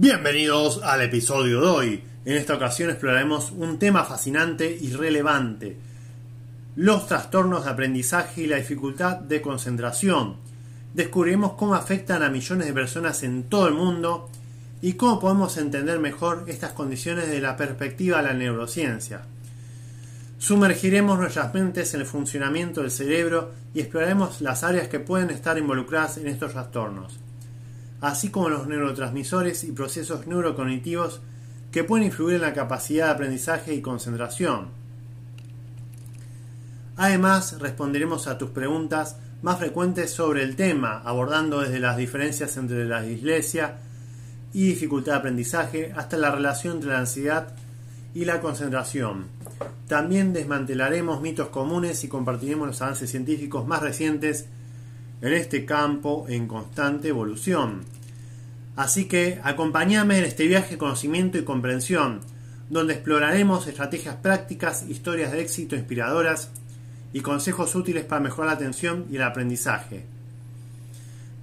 Bienvenidos al episodio de hoy. En esta ocasión exploraremos un tema fascinante y relevante. Los trastornos de aprendizaje y la dificultad de concentración. Descubriremos cómo afectan a millones de personas en todo el mundo y cómo podemos entender mejor estas condiciones desde la perspectiva de la neurociencia. Sumergiremos nuestras mentes en el funcionamiento del cerebro y exploraremos las áreas que pueden estar involucradas en estos trastornos así como los neurotransmisores y procesos neurocognitivos que pueden influir en la capacidad de aprendizaje y concentración. Además, responderemos a tus preguntas más frecuentes sobre el tema, abordando desde las diferencias entre la dislexia y dificultad de aprendizaje hasta la relación entre la ansiedad y la concentración. También desmantelaremos mitos comunes y compartiremos los avances científicos más recientes en este campo en constante evolución. Así que acompáñame en este viaje de conocimiento y comprensión, donde exploraremos estrategias prácticas, historias de éxito inspiradoras y consejos útiles para mejorar la atención y el aprendizaje.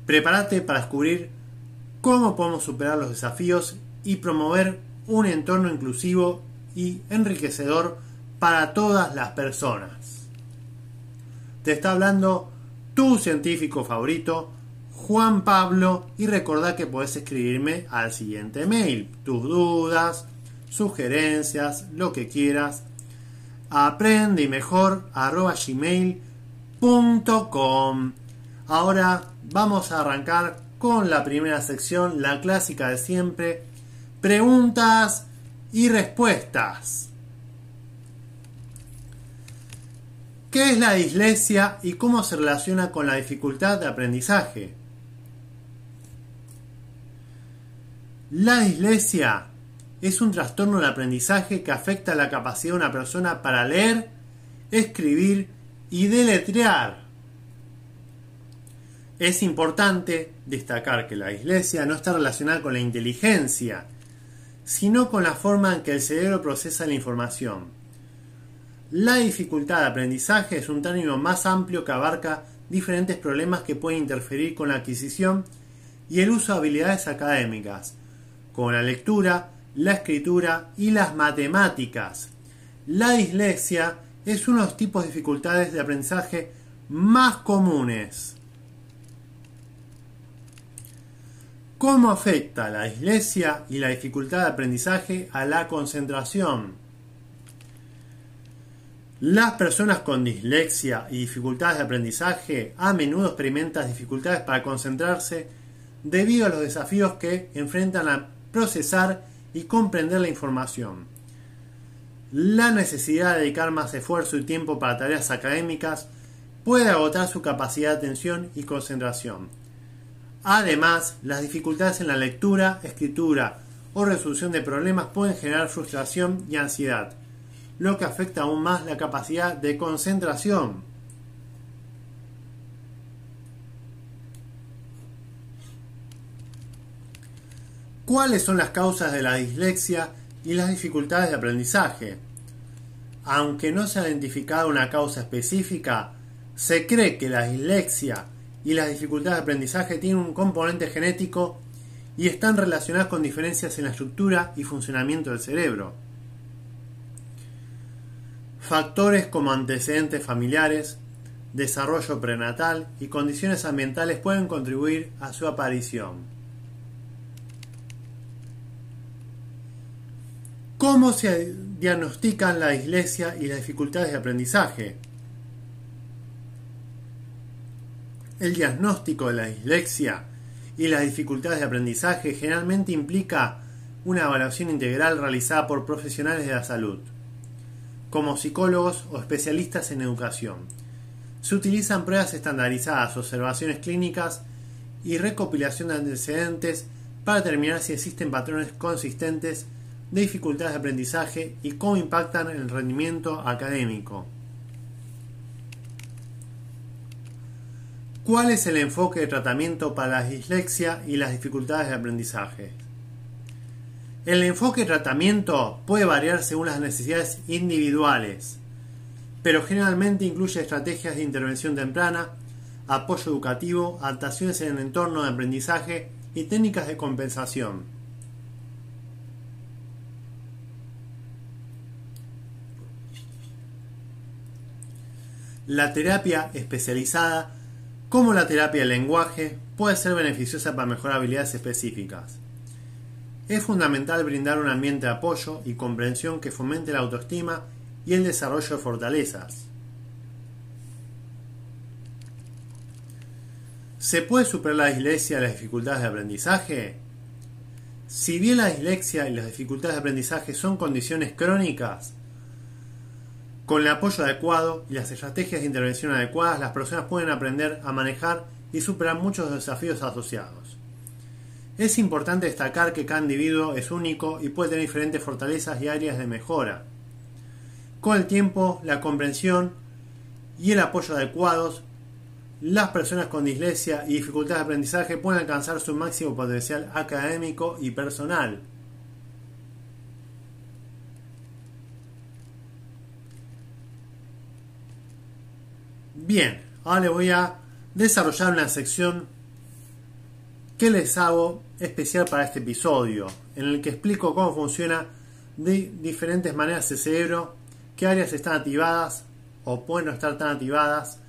Prepárate para descubrir cómo podemos superar los desafíos y promover un entorno inclusivo y enriquecedor para todas las personas. Te está hablando tu científico favorito, Juan Pablo, y recordá que puedes escribirme al siguiente mail, tus dudas, sugerencias, lo que quieras, aprende y mejor gmail.com. Ahora vamos a arrancar con la primera sección, la clásica de siempre, preguntas y respuestas. ¿Qué es la dislexia y cómo se relaciona con la dificultad de aprendizaje? La dislexia es un trastorno de aprendizaje que afecta la capacidad de una persona para leer, escribir y deletrear. Es importante destacar que la dislexia no está relacionada con la inteligencia, sino con la forma en que el cerebro procesa la información. La dificultad de aprendizaje es un término más amplio que abarca diferentes problemas que pueden interferir con la adquisición y el uso de habilidades académicas, como la lectura, la escritura y las matemáticas. La dislexia es uno de los tipos de dificultades de aprendizaje más comunes. ¿Cómo afecta la dislexia y la dificultad de aprendizaje a la concentración? Las personas con dislexia y dificultades de aprendizaje a menudo experimentan dificultades para concentrarse debido a los desafíos que enfrentan a procesar y comprender la información. La necesidad de dedicar más esfuerzo y tiempo para tareas académicas puede agotar su capacidad de atención y concentración. Además, las dificultades en la lectura, escritura o resolución de problemas pueden generar frustración y ansiedad lo que afecta aún más la capacidad de concentración. ¿Cuáles son las causas de la dislexia y las dificultades de aprendizaje? Aunque no se ha identificado una causa específica, se cree que la dislexia y las dificultades de aprendizaje tienen un componente genético y están relacionadas con diferencias en la estructura y funcionamiento del cerebro. Factores como antecedentes familiares, desarrollo prenatal y condiciones ambientales pueden contribuir a su aparición. ¿Cómo se diagnostican la dislexia y las dificultades de aprendizaje? El diagnóstico de la dislexia y las dificultades de aprendizaje generalmente implica una evaluación integral realizada por profesionales de la salud como psicólogos o especialistas en educación. Se utilizan pruebas estandarizadas, observaciones clínicas y recopilación de antecedentes para determinar si existen patrones consistentes de dificultades de aprendizaje y cómo impactan en el rendimiento académico. ¿Cuál es el enfoque de tratamiento para la dislexia y las dificultades de aprendizaje? El enfoque de tratamiento puede variar según las necesidades individuales, pero generalmente incluye estrategias de intervención temprana, apoyo educativo, adaptaciones en el entorno de aprendizaje y técnicas de compensación. La terapia especializada como la terapia del lenguaje puede ser beneficiosa para mejorar habilidades específicas. Es fundamental brindar un ambiente de apoyo y comprensión que fomente la autoestima y el desarrollo de fortalezas. ¿Se puede superar la dislexia y las dificultades de aprendizaje? Si bien la dislexia y las dificultades de aprendizaje son condiciones crónicas, con el apoyo adecuado y las estrategias de intervención adecuadas, las personas pueden aprender a manejar y superar muchos desafíos asociados. Es importante destacar que cada individuo es único y puede tener diferentes fortalezas y áreas de mejora. Con el tiempo, la comprensión y el apoyo adecuados, las personas con dislexia y dificultades de aprendizaje pueden alcanzar su máximo potencial académico y personal. Bien, ahora les voy a desarrollar una sección que les hago especial para este episodio, en el que explico cómo funciona de diferentes maneras el cerebro, qué áreas están activadas o pueden no estar tan activadas,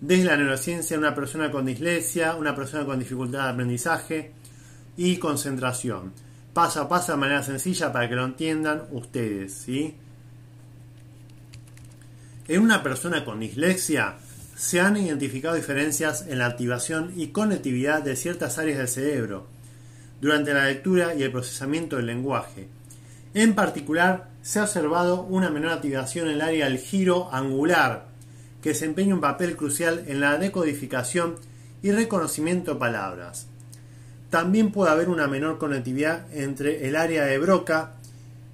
desde la neurociencia una persona con dislexia, una persona con dificultad de aprendizaje y concentración. Paso a paso de manera sencilla para que lo entiendan ustedes, ¿sí? En una persona con dislexia se han identificado diferencias en la activación y conectividad de ciertas áreas del cerebro durante la lectura y el procesamiento del lenguaje. En particular, se ha observado una menor activación en el área del giro angular, que desempeña un papel crucial en la decodificación y reconocimiento de palabras. También puede haber una menor conectividad entre el área de Broca,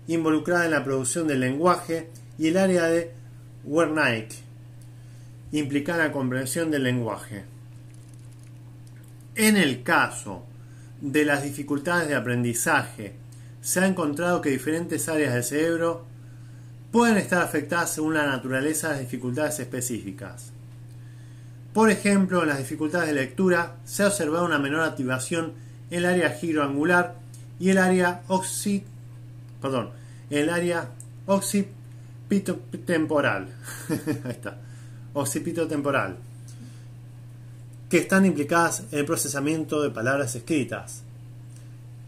involucrada en la producción del lenguaje, y el área de Wernicke, implicar la comprensión del lenguaje. En el caso de las dificultades de aprendizaje, se ha encontrado que diferentes áreas del cerebro pueden estar afectadas según la naturaleza de las dificultades específicas. Por ejemplo, en las dificultades de lectura se ha observado una menor activación en el área giroangular y el área oxi, perdón, el área occipitotemporal. Está temporal, que están implicadas en el procesamiento de palabras escritas.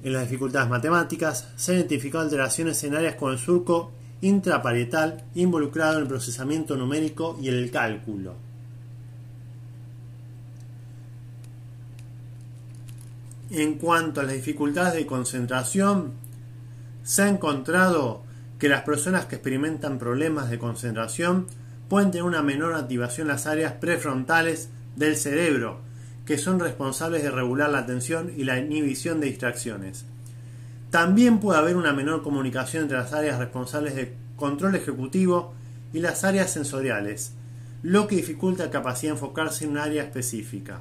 En las dificultades matemáticas se han identificado alteraciones en áreas con el surco intraparietal involucrado en el procesamiento numérico y en el cálculo. En cuanto a las dificultades de concentración, se ha encontrado que las personas que experimentan problemas de concentración pueden tener una menor activación en las áreas prefrontales del cerebro, que son responsables de regular la atención y la inhibición de distracciones. También puede haber una menor comunicación entre las áreas responsables de control ejecutivo y las áreas sensoriales, lo que dificulta la capacidad de enfocarse en un área específica.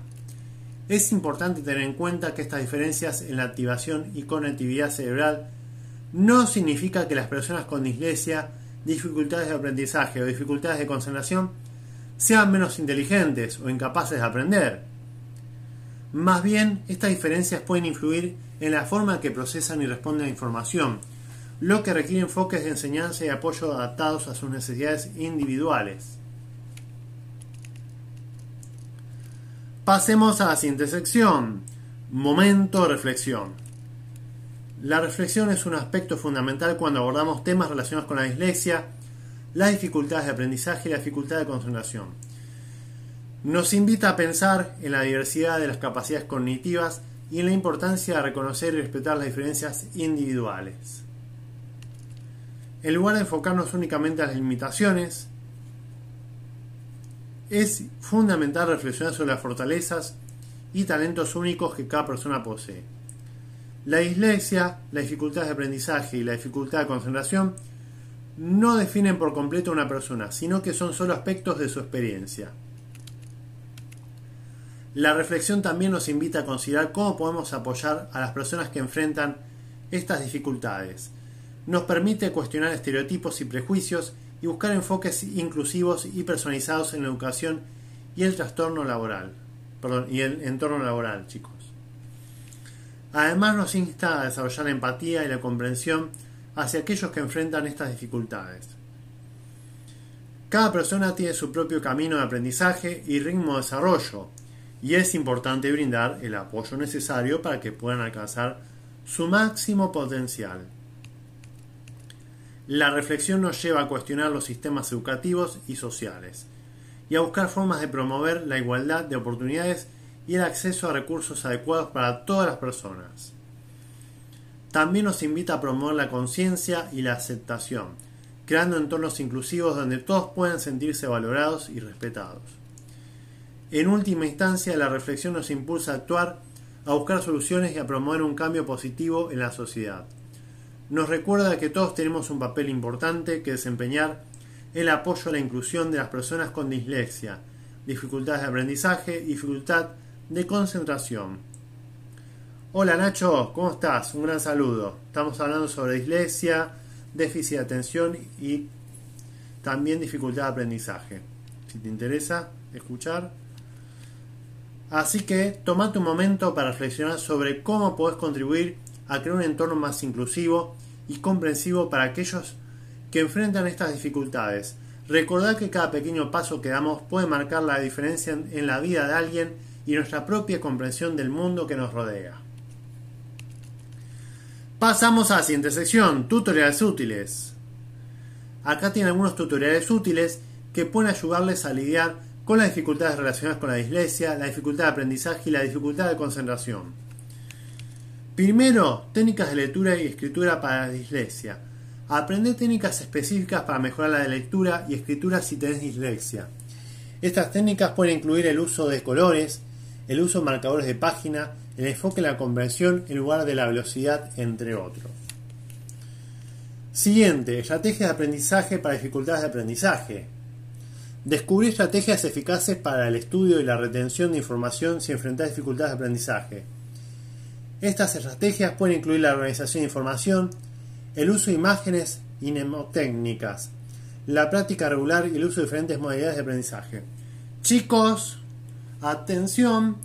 Es importante tener en cuenta que estas diferencias en la activación y conectividad cerebral no significa que las personas con dislexia dificultades de aprendizaje o dificultades de concentración sean menos inteligentes o incapaces de aprender. Más bien, estas diferencias pueden influir en la forma en que procesan y responden a información, lo que requiere enfoques de enseñanza y apoyo adaptados a sus necesidades individuales. Pasemos a la siguiente sección, momento de reflexión. La reflexión es un aspecto fundamental cuando abordamos temas relacionados con la dislexia, las dificultades de aprendizaje y la dificultad de concentración. Nos invita a pensar en la diversidad de las capacidades cognitivas y en la importancia de reconocer y respetar las diferencias individuales. En lugar de enfocarnos únicamente a las limitaciones, es fundamental reflexionar sobre las fortalezas y talentos únicos que cada persona posee. La dislexia, la dificultad de aprendizaje y la dificultad de concentración no definen por completo a una persona, sino que son solo aspectos de su experiencia. La reflexión también nos invita a considerar cómo podemos apoyar a las personas que enfrentan estas dificultades. Nos permite cuestionar estereotipos y prejuicios y buscar enfoques inclusivos y personalizados en la educación y el trastorno laboral. Perdón, y el entorno laboral, chicos. Además nos insta a desarrollar la empatía y la comprensión hacia aquellos que enfrentan estas dificultades. Cada persona tiene su propio camino de aprendizaje y ritmo de desarrollo, y es importante brindar el apoyo necesario para que puedan alcanzar su máximo potencial. La reflexión nos lleva a cuestionar los sistemas educativos y sociales, y a buscar formas de promover la igualdad de oportunidades y el acceso a recursos adecuados para todas las personas. También nos invita a promover la conciencia y la aceptación, creando entornos inclusivos donde todos puedan sentirse valorados y respetados. En última instancia, la reflexión nos impulsa a actuar, a buscar soluciones y a promover un cambio positivo en la sociedad. Nos recuerda que todos tenemos un papel importante que desempeñar el apoyo a la inclusión de las personas con dislexia, dificultades de aprendizaje dificultad de concentración, Hola Nacho, ¿cómo estás? Un gran saludo. Estamos hablando sobre dislexia, déficit de atención y también dificultad de aprendizaje. Si te interesa escuchar. Así que tomate un momento para reflexionar sobre cómo podés contribuir a crear un entorno más inclusivo y comprensivo para aquellos que enfrentan estas dificultades. Recordad que cada pequeño paso que damos puede marcar la diferencia en la vida de alguien y nuestra propia comprensión del mundo que nos rodea. Pasamos a la siguiente sección, tutoriales útiles. Acá tiene algunos tutoriales útiles que pueden ayudarles a lidiar con las dificultades relacionadas con la dislexia, la dificultad de aprendizaje y la dificultad de concentración. Primero, técnicas de lectura y escritura para la dislexia. Aprender técnicas específicas para mejorar la lectura y escritura si tenés dislexia. Estas técnicas pueden incluir el uso de colores, el uso de marcadores de página, el enfoque en la comprensión en lugar de la velocidad, entre otros. Siguiente, estrategias de aprendizaje para dificultades de aprendizaje. Descubrir estrategias eficaces para el estudio y la retención de información si enfrentas dificultades de aprendizaje. Estas estrategias pueden incluir la organización de información, el uso de imágenes y mnemotécnicas, la práctica regular y el uso de diferentes modalidades de aprendizaje. Chicos, atención,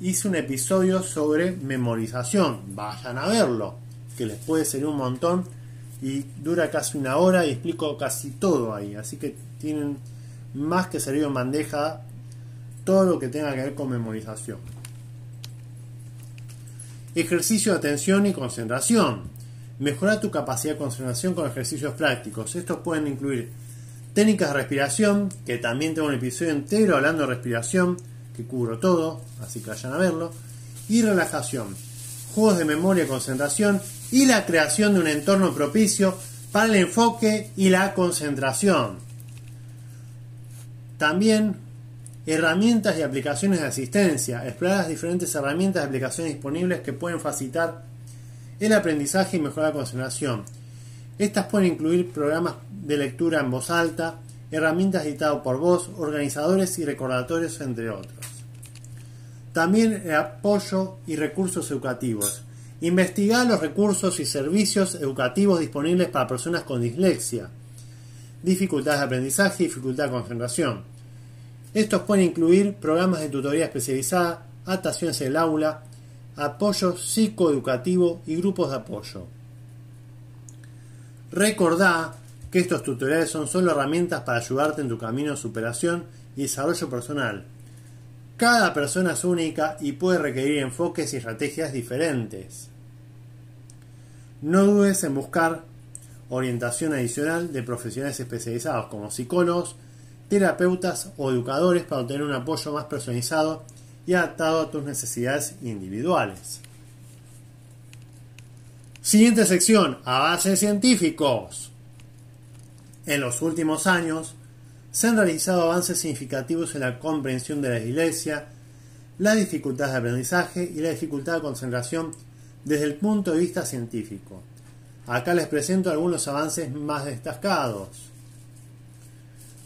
hice un episodio sobre memorización. Vayan a verlo, que les puede ser un montón y dura casi una hora y explico casi todo ahí. Así que tienen más que servir en bandeja todo lo que tenga que ver con memorización. Ejercicio de atención y concentración. Mejora tu capacidad de concentración con ejercicios prácticos. Estos pueden incluir técnicas de respiración, que también tengo un episodio entero hablando de respiración que cubro todo, así que vayan a verlo, y relajación, juegos de memoria y concentración y la creación de un entorno propicio para el enfoque y la concentración. También herramientas y aplicaciones de asistencia, explorar las diferentes herramientas y aplicaciones disponibles que pueden facilitar el aprendizaje y mejorar la concentración. Estas pueden incluir programas de lectura en voz alta, herramientas editadas por voz, organizadores y recordatorios, entre otros. También apoyo y recursos educativos. Investigar los recursos y servicios educativos disponibles para personas con dislexia, dificultades de aprendizaje y dificultad de concentración. Estos pueden incluir programas de tutoría especializada, adaptaciones en el aula, apoyo psicoeducativo y grupos de apoyo. Recordá que estos tutoriales son solo herramientas para ayudarte en tu camino de superación y desarrollo personal. Cada persona es única y puede requerir enfoques y estrategias diferentes. No dudes en buscar orientación adicional de profesionales especializados como psicólogos, terapeutas o educadores para obtener un apoyo más personalizado y adaptado a tus necesidades individuales. Siguiente sección, avances científicos. En los últimos años, se han realizado avances significativos en la comprensión de la iglesia, la dificultad de aprendizaje y la dificultad de concentración desde el punto de vista científico. Acá les presento algunos avances más destacados.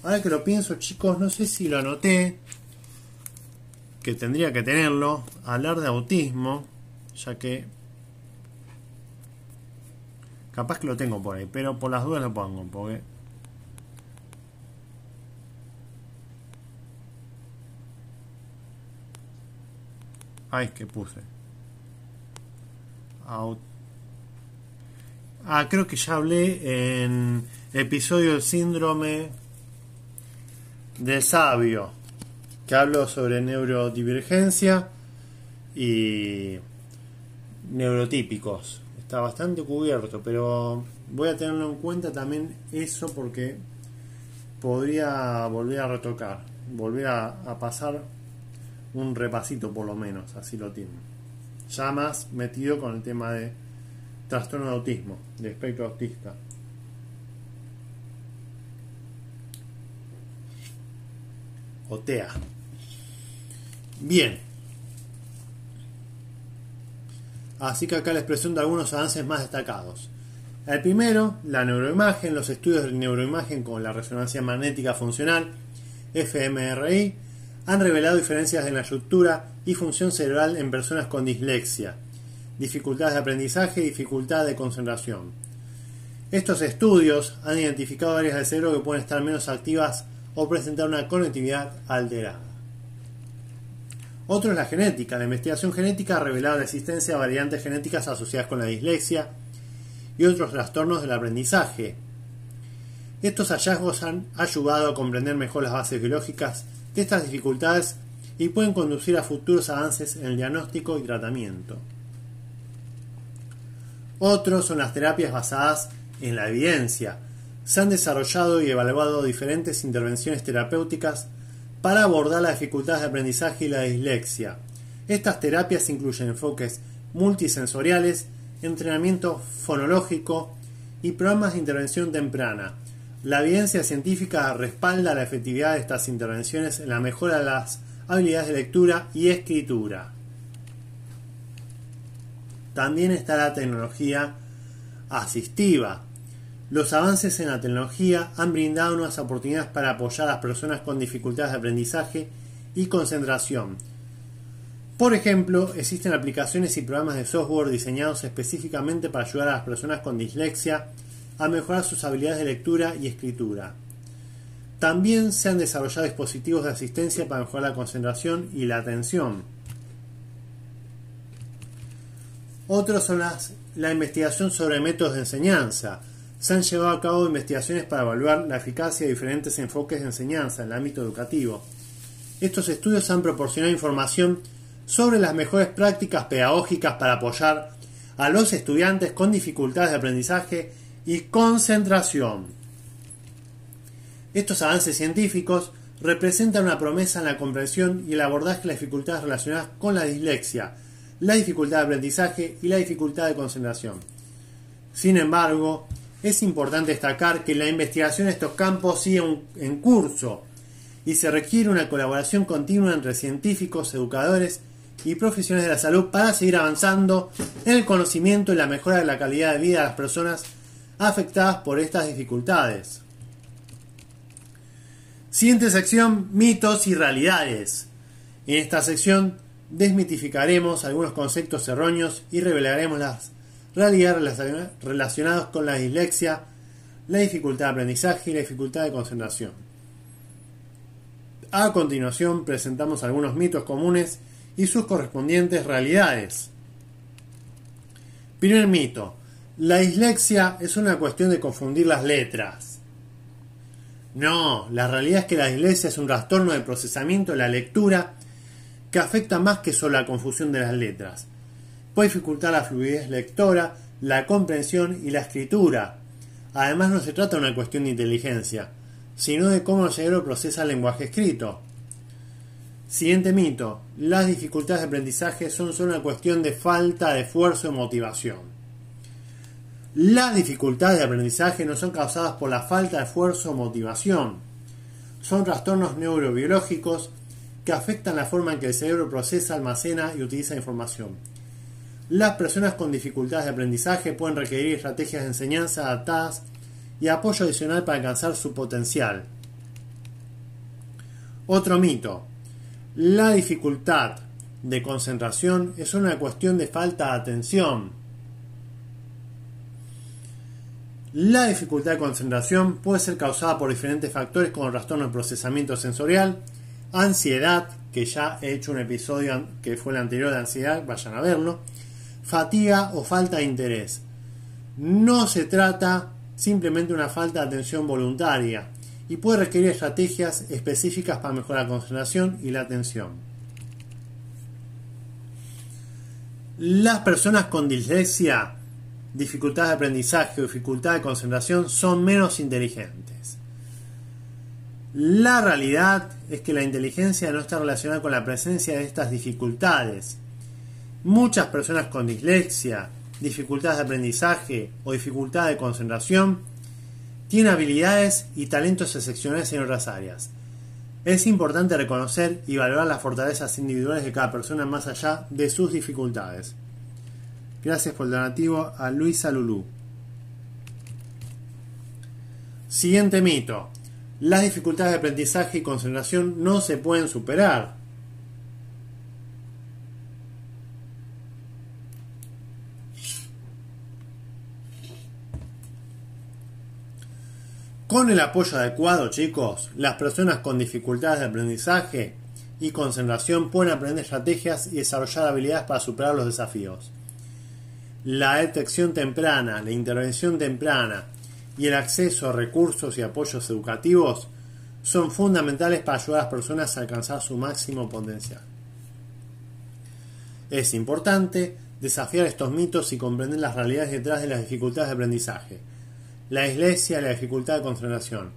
Ahora que lo pienso, chicos, no sé si lo anoté, que tendría que tenerlo, hablar de autismo, ya que capaz que lo tengo por ahí, pero por las dudas lo pongo, porque Ay, que puse. Ah, creo que ya hablé en episodio del síndrome del sabio, que hablo sobre neurodivergencia y neurotípicos. Está bastante cubierto, pero voy a tenerlo en cuenta también eso porque podría volver a retocar, volver a, pasar un repasito por lo menos, así lo tiene. Ya más metido con el tema de trastorno de autismo, de espectro autista. O TEA. Bien. Así que acá les presento algunos avances más destacados. El primero, la neuroimagen, los estudios de neuroimagen con la resonancia magnética funcional, fMRI, han revelado diferencias en la estructura y función cerebral en personas con dislexia, dificultades de aprendizaje y dificultad de concentración. Estos estudios han identificado áreas del cerebro que pueden estar menos activas o presentar una conectividad alterada. Otro es la genética. La investigación genética ha revelado la existencia de variantes genéticas asociadas con la dislexia y otros trastornos del aprendizaje. Estos hallazgos han ayudado a comprender mejor las bases biológicas de estas dificultades y pueden conducir a futuros avances en el diagnóstico y tratamiento. Otros son las terapias basadas en la evidencia. Se han desarrollado y evaluado diferentes intervenciones terapéuticas para abordar las dificultades de aprendizaje y la dislexia. Estas terapias incluyen enfoques multisensoriales, entrenamiento fonológico y programas de intervención temprana. La evidencia científica respalda la efectividad de estas intervenciones en la mejora de las habilidades de lectura y escritura. También está la tecnología asistiva. Los avances en la tecnología han brindado nuevas oportunidades para apoyar a las personas con dificultades de aprendizaje y concentración. Por ejemplo, existen aplicaciones y programas de software diseñados específicamente para ayudar a las personas con dislexia a mejorar sus habilidades de lectura y escritura. También se han desarrollado dispositivos de asistencia para mejorar la concentración y la atención. Otros son las, la investigación sobre métodos de enseñanza. Se han llevado a cabo investigaciones para evaluar la eficacia de diferentes enfoques de enseñanza en el ámbito educativo. Estos estudios han proporcionado información sobre las mejores prácticas pedagógicas para apoyar a los estudiantes con dificultades de aprendizaje y concentración. Estos avances científicos representan una promesa en la comprensión y el abordaje de las dificultades relacionadas con la dislexia, la dificultad de aprendizaje y la dificultad de concentración. Sin embargo, es importante destacar que la investigación en estos campos sigue en curso y se requiere una colaboración continua entre científicos, educadores y profesionales de la salud para seguir avanzando en el conocimiento y la mejora de la calidad de vida de las personas afectadas por estas dificultades. Siguiente sección, mitos y realidades. En esta sección desmitificaremos algunos conceptos erróneos y revelaremos las realidades relacionadas con la dislexia, la dificultad de aprendizaje y la dificultad de concentración. A continuación presentamos algunos mitos comunes y sus correspondientes realidades. Primer mito. La dislexia es una cuestión de confundir las letras. No, la realidad es que la dislexia es un trastorno de procesamiento de la lectura que afecta más que solo la confusión de las letras. Puede dificultar la fluidez lectora, la comprensión y la escritura. Además no se trata de una cuestión de inteligencia, sino de cómo el cerebro procesa el lenguaje escrito. Siguiente mito. Las dificultades de aprendizaje son solo una cuestión de falta de esfuerzo o motivación. Las dificultades de aprendizaje no son causadas por la falta de esfuerzo o motivación. Son trastornos neurobiológicos que afectan la forma en que el cerebro procesa, almacena y utiliza información. Las personas con dificultades de aprendizaje pueden requerir estrategias de enseñanza adaptadas y apoyo adicional para alcanzar su potencial. Otro mito. La dificultad de concentración es una cuestión de falta de atención. La dificultad de concentración puede ser causada por diferentes factores como trastorno de procesamiento sensorial, ansiedad, que ya he hecho un episodio que fue el anterior de ansiedad, vayan a verlo, fatiga o falta de interés. No se trata simplemente de una falta de atención voluntaria y puede requerir estrategias específicas para mejorar la concentración y la atención. Las personas con dislexia, dificultad de aprendizaje o dificultad de concentración son menos inteligentes. La realidad es que la inteligencia no está relacionada con la presencia de estas dificultades. Muchas personas con dislexia, dificultades de aprendizaje o dificultad de concentración tienen habilidades y talentos excepcionales en otras áreas. Es importante reconocer y valorar las fortalezas individuales de cada persona más allá de sus dificultades. Gracias por el donativo a Luisa Lulú. Siguiente mito. Las dificultades de aprendizaje y concentración no se pueden superar. Con el apoyo adecuado, chicos, las personas con dificultades de aprendizaje y concentración pueden aprender estrategias y desarrollar habilidades para superar los desafíos. La detección temprana, la intervención temprana y el acceso a recursos y apoyos educativos son fundamentales para ayudar a las personas a alcanzar su máximo potencial. Es importante desafiar estos mitos y comprender las realidades detrás de las dificultades de aprendizaje, la dislexia y la dificultad de concentración.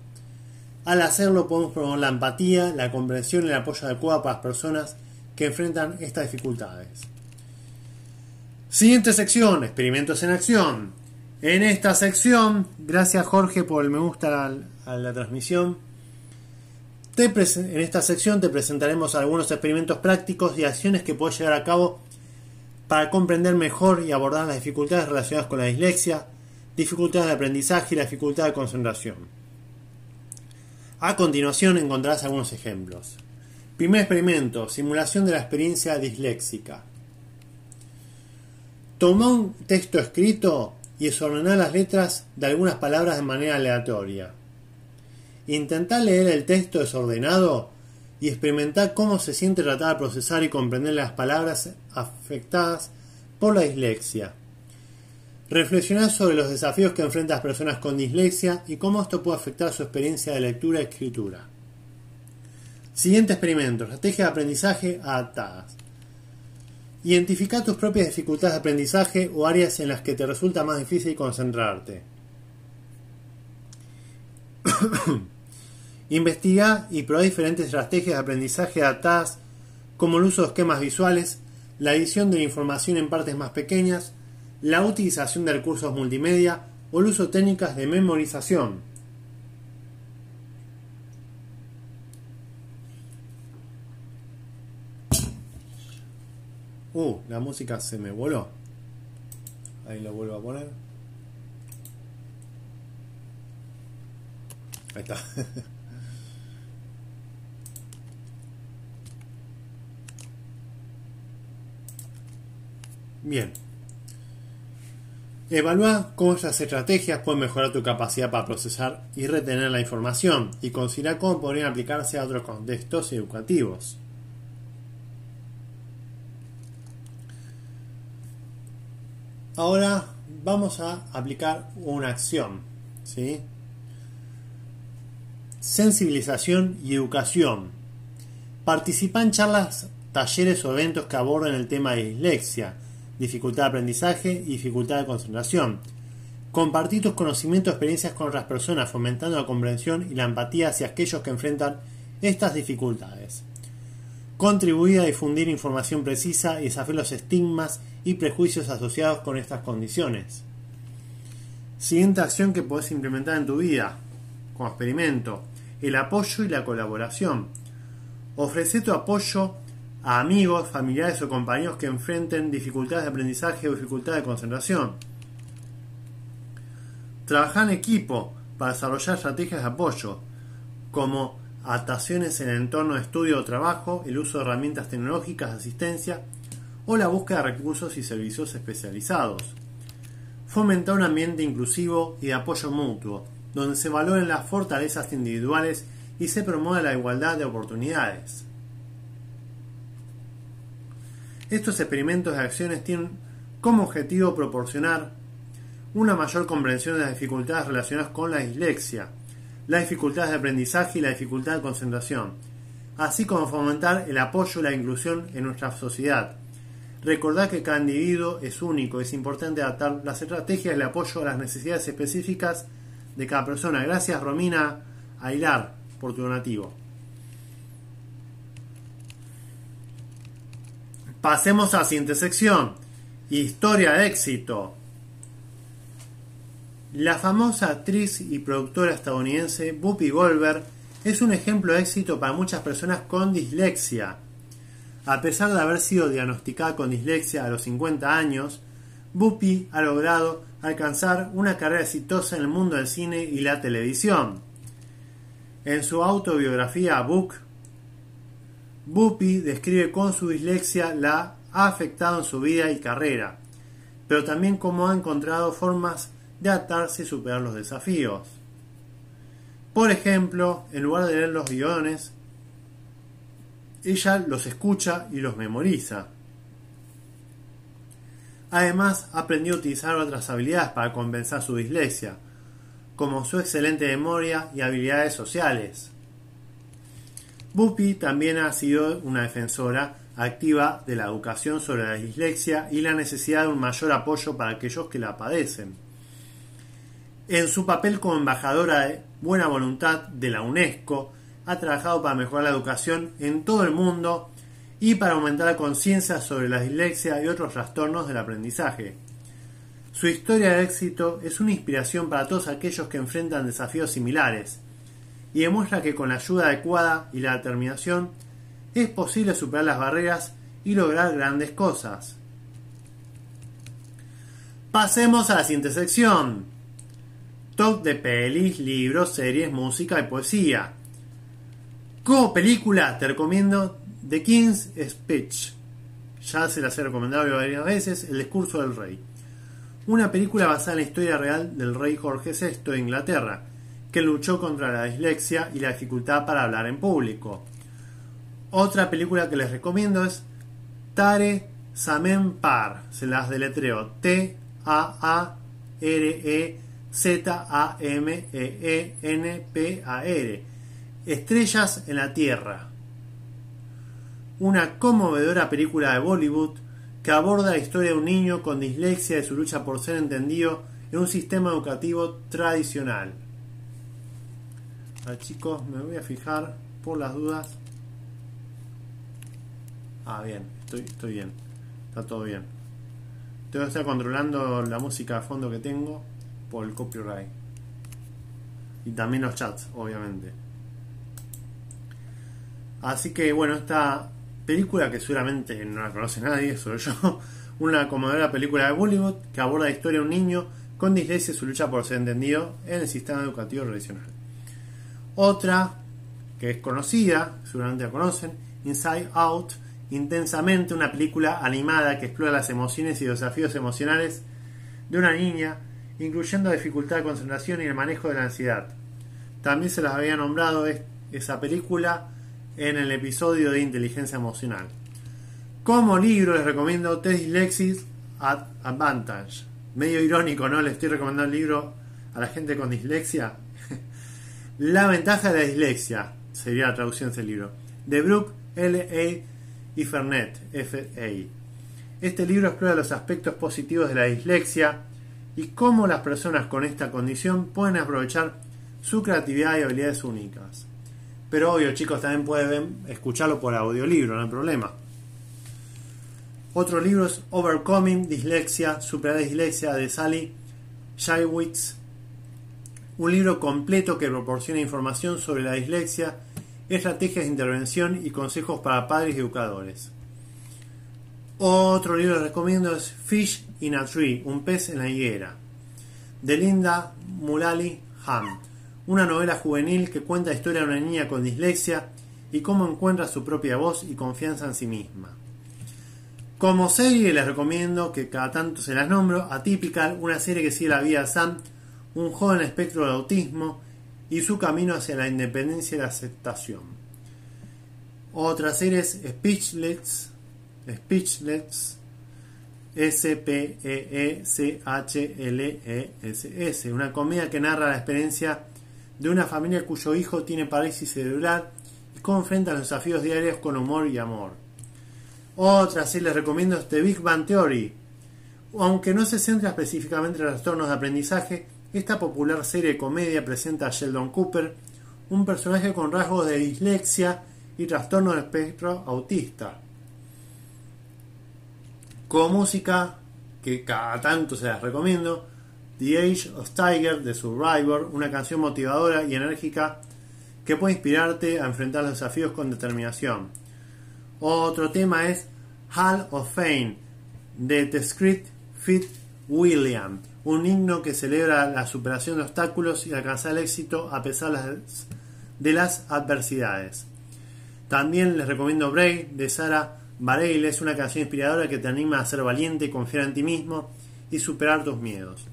Al hacerlo podemos promover la empatía, la comprensión y el apoyo adecuado para las personas que enfrentan estas dificultades. Siguiente sección, experimentos en acción. En esta sección, gracias Jorge por el me gusta a la, transmisión. en esta sección te presentaremos algunos experimentos prácticos y acciones que puedes llevar a cabo para comprender mejor y abordar las dificultades relacionadas con la dislexia, dificultades de aprendizaje y la dificultad de concentración. A continuación encontrarás algunos ejemplos. Primer experimento, simulación de la experiencia disléxica. Toma un texto escrito y desordenar las letras de algunas palabras de manera aleatoria. Intenta leer el texto desordenado y experimentar cómo se siente tratar de procesar y comprender las palabras afectadas por la dislexia. Reflexionar sobre los desafíos que enfrentan las personas con dislexia y cómo esto puede afectar su experiencia de lectura y escritura. Siguiente experimento, estrategias de aprendizaje adaptadas. Identifica tus propias dificultades de aprendizaje o áreas en las que te resulta más difícil concentrarte. Investiga y prueba diferentes estrategias de aprendizaje adaptadas como el uso de esquemas visuales, la edición de la información en partes más pequeñas, la utilización de recursos multimedia o el uso de técnicas de memorización. Uh, la música se me voló. Ahí lo vuelvo a poner. Ahí está. Bien. Evalúa cómo estas estrategias pueden mejorar tu capacidad para procesar y retener la información y considera cómo podrían aplicarse a otros contextos educativos. Ahora vamos a aplicar una acción. Sensibilización y educación. Participa en charlas, talleres o eventos que aborden el tema de dislexia, dificultad de aprendizaje y dificultad de concentración. Compartir tus conocimientos y experiencias con otras personas, fomentando la comprensión y la empatía hacia aquellos que enfrentan estas dificultades. Contribuir a difundir información precisa y desafiar los estigmas y prejuicios asociados con estas condiciones. Siguiente acción que puedes implementar en tu vida, como experimento, el apoyo y la colaboración. Ofrece tu apoyo a amigos, familiares o compañeros que enfrenten dificultades de aprendizaje o dificultades de concentración. Trabajar en equipo para desarrollar estrategias de apoyo, como adaptaciones en el entorno de estudio o trabajo, el uso de herramientas tecnológicas de asistencia o la búsqueda de recursos y servicios especializados. Fomentar un ambiente inclusivo y de apoyo mutuo, donde se valoren las fortalezas individuales y se promueva la igualdad de oportunidades. Estos experimentos de acciones tienen como objetivo proporcionar una mayor comprensión de las dificultades relacionadas con la dislexia, las dificultades de aprendizaje y la dificultad de concentración, así como fomentar el apoyo y la inclusión en nuestra sociedad. Recordar que cada individuo es único, es importante adaptar las estrategias de apoyo a las necesidades específicas de cada persona. Gracias Romina Ailar por tu donativo. Pasemos a la siguiente sección. Historia de éxito. La famosa actriz y productora estadounidense Whoopi Goldberg es un ejemplo de éxito para muchas personas con dislexia. A pesar de haber sido diagnosticada con dislexia a los 50 años, Whoopi ha logrado alcanzar una carrera exitosa en el mundo del cine y la televisión. En su autobiografía Book, Whoopi describe cómo su dislexia la ha afectado en su vida y carrera, pero también cómo ha encontrado formas de atarse y superar los desafíos. Por ejemplo, en lugar de leer los guiones, ella los escucha y los memoriza. Además, aprendió a utilizar otras habilidades para compensar su dislexia, como su excelente memoria y habilidades sociales. Bupi también ha sido una defensora activa de la educación sobre la dislexia y la necesidad de un mayor apoyo para aquellos que la padecen. En su papel como embajadora de buena voluntad de la UNESCO, ha trabajado para mejorar la educación en todo el mundo y para aumentar la conciencia sobre la dislexia y otros trastornos del aprendizaje. Su historia de éxito es una inspiración para todos aquellos que enfrentan desafíos similares y demuestra que con la ayuda adecuada y la determinación es posible superar las barreras y lograr grandes cosas. Pasemos a la siguiente sección. Top de pelis, libros, series, música y poesía. Como película te recomiendo The King's Speech. Ya se las he recomendado varias veces, El discurso del rey. Una película basada en la historia real del rey Jorge VI de Inglaterra, que luchó contra la dislexia y la dificultad para hablar en público. Otra película que les recomiendo es Tare Samen Par, se las deletreo T A A R E Z A M E E N P A R. Estrellas en la Tierra. Una conmovedora película de Bollywood que aborda la historia de un niño con dislexia y su lucha por ser entendido en un sistema educativo tradicional. A chicos, me voy a fijar por las dudas. Ah, bien, estoy, estoy bien. Está todo bien. Tengo que estar controlando la música de fondo que tengo por el copyright. Y también los chats, obviamente. Así que bueno, esta película que seguramente no la conoce nadie, solo yo, una acomodadora película de Bollywood que aborda la historia de un niño con dislexia y su lucha por ser entendido en el sistema educativo tradicional. Otra que es conocida, seguramente la conocen, Inside Out, intensamente una película animada que explora las emociones y desafíos emocionales de una niña, incluyendo dificultad de concentración y el manejo de la ansiedad. También se las había nombrado esa película en el episodio de inteligencia emocional. Como libro les recomiendo The Dyslexis Advantage. Medio irónico, ¿no? Le estoy recomendando el libro a la gente con dislexia. La ventaja de la dislexia sería la traducción de ese libro. De Brooke L. Y Fernet F. A. Este libro explora los aspectos positivos de la dislexia y cómo las personas con esta condición pueden aprovechar su creatividad y habilidades únicas. Pero obvio, chicos, también pueden escucharlo por audiolibro, no hay problema. Otro libro es Overcoming Dislexia, Superar Dislexia de Sally Shywitz. Un libro completo que proporciona información sobre la dislexia estrategias de intervención y consejos para padres y educadores. Otro libro que recomiendo es Fish in a Tree, un pez en la higuera, de Linda Mulally Ham, una novela juvenil que cuenta la historia de una niña con dislexia y cómo encuentra su propia voz y confianza en sí misma. Como serie les recomiendo que cada tanto se las nombro, Atypical, una serie que sigue la vida de Sam, un joven espectro de autismo y su camino hacia la independencia y la aceptación. Otra serie es Speechless, Speechless, S-P-E-E-C-H-L-E-S-S, una comedia que narra la experiencia de una familia cuyo hijo tiene parálisis cerebral y cómo enfrenta los desafíos diarios con humor y amor. Otra sí les recomiendo es The Big Bang Theory. Aunque no se centra específicamente en los trastornos de aprendizaje, esta popular serie de comedia presenta a Sheldon Cooper, un personaje con rasgos de dislexia y trastorno de espectro autista. Como música, que cada tanto se las recomiendo, The Age of Tiger de Survivor, una canción motivadora y enérgica que puede inspirarte a enfrentar los desafíos con determinación. Otro tema es Hall of Fame de The Script Fit William, un himno que celebra la superación de obstáculos y alcanzar el éxito a pesar de las adversidades. También les recomiendo Break de Sara Bareilles, una canción inspiradora que te anima a ser valiente, confiar en ti mismo y superar tus miedos.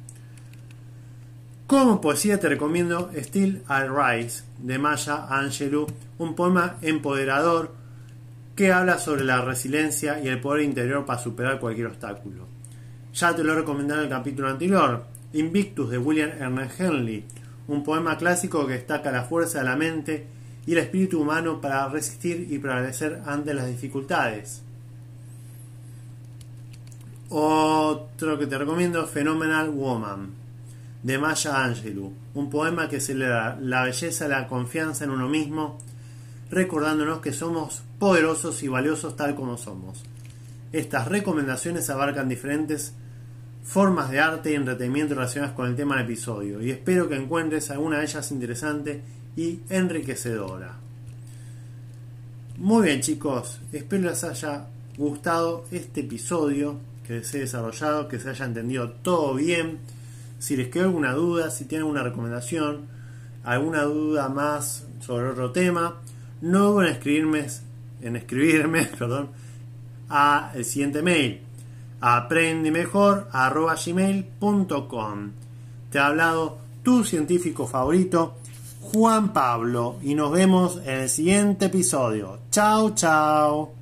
Como poesía te recomiendo Still I Rise de Maya Angelou, un poema empoderador que habla sobre la resiliencia y el poder interior para superar cualquier obstáculo. Ya te lo he recomendado en el capítulo anterior, Invictus de William Ernest Henley, un poema clásico que destaca la fuerza de la mente y el espíritu humano para resistir y prevalecer ante las dificultades. Otro que te recomiendo, Phenomenal Woman, de Maya Angelou, un poema que celebra la belleza y la confianza en uno mismo, recordándonos que somos poderosos y valiosos tal como somos. Estas recomendaciones abarcan diferentes formas de arte y entretenimiento relacionadas con el tema del episodio y espero que encuentres alguna de ellas interesante y enriquecedora. Muy bien chicos, espero les haya gustado este episodio que se ha desarrollado, que se haya entendido todo bien. Si les quedó alguna duda, si tienen alguna recomendación, alguna duda más sobre otro tema, no duden en escribirme, en escribirme perdón, a el siguiente mail aprendemejor.gmail.com Te ha hablado tu científico favorito, Juan Pablo, y nos vemos en el siguiente episodio. Chao, chao.